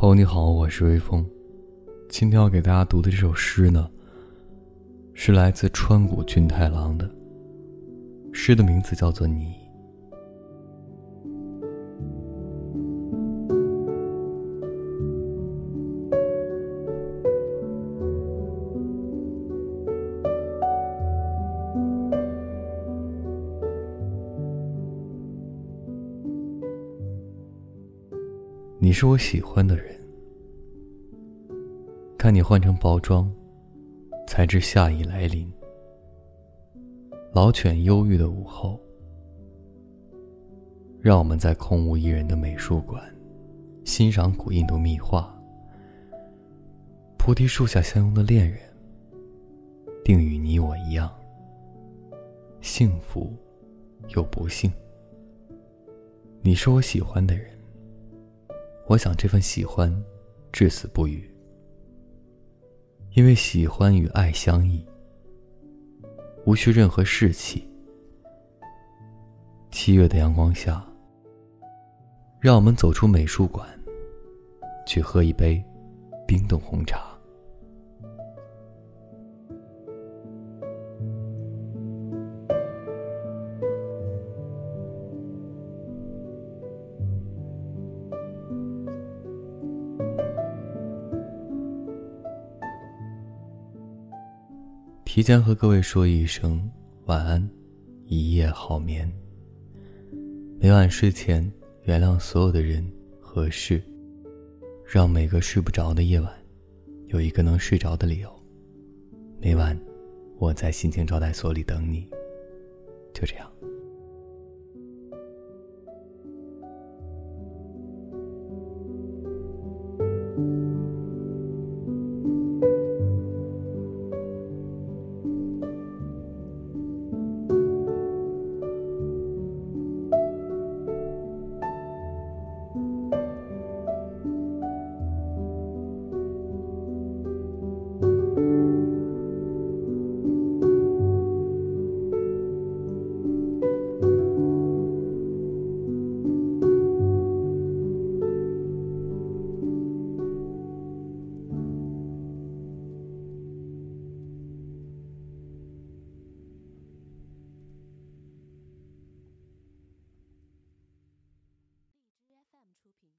朋友你好，我是微风。今天要给大家读的这首诗呢，是来自川谷俊太郎的。诗的名字叫做《你》。你是我喜欢的人，看你换成包装，才知夏已来临。老犬忧郁的午后，让我们在空无一人的美术馆，欣赏古印度密画。菩提树下相拥的恋人，定与你我一样，幸福又不幸。你是我喜欢的人。我想这份喜欢，至死不渝。因为喜欢与爱相依，无需任何士气。七月的阳光下，让我们走出美术馆，去喝一杯冰冻红茶。提前和各位说一声晚安，一夜好眠。每晚睡前原谅所有的人和事，让每个睡不着的夜晚有一个能睡着的理由。每晚我在心情招待所里等你，就这样。品。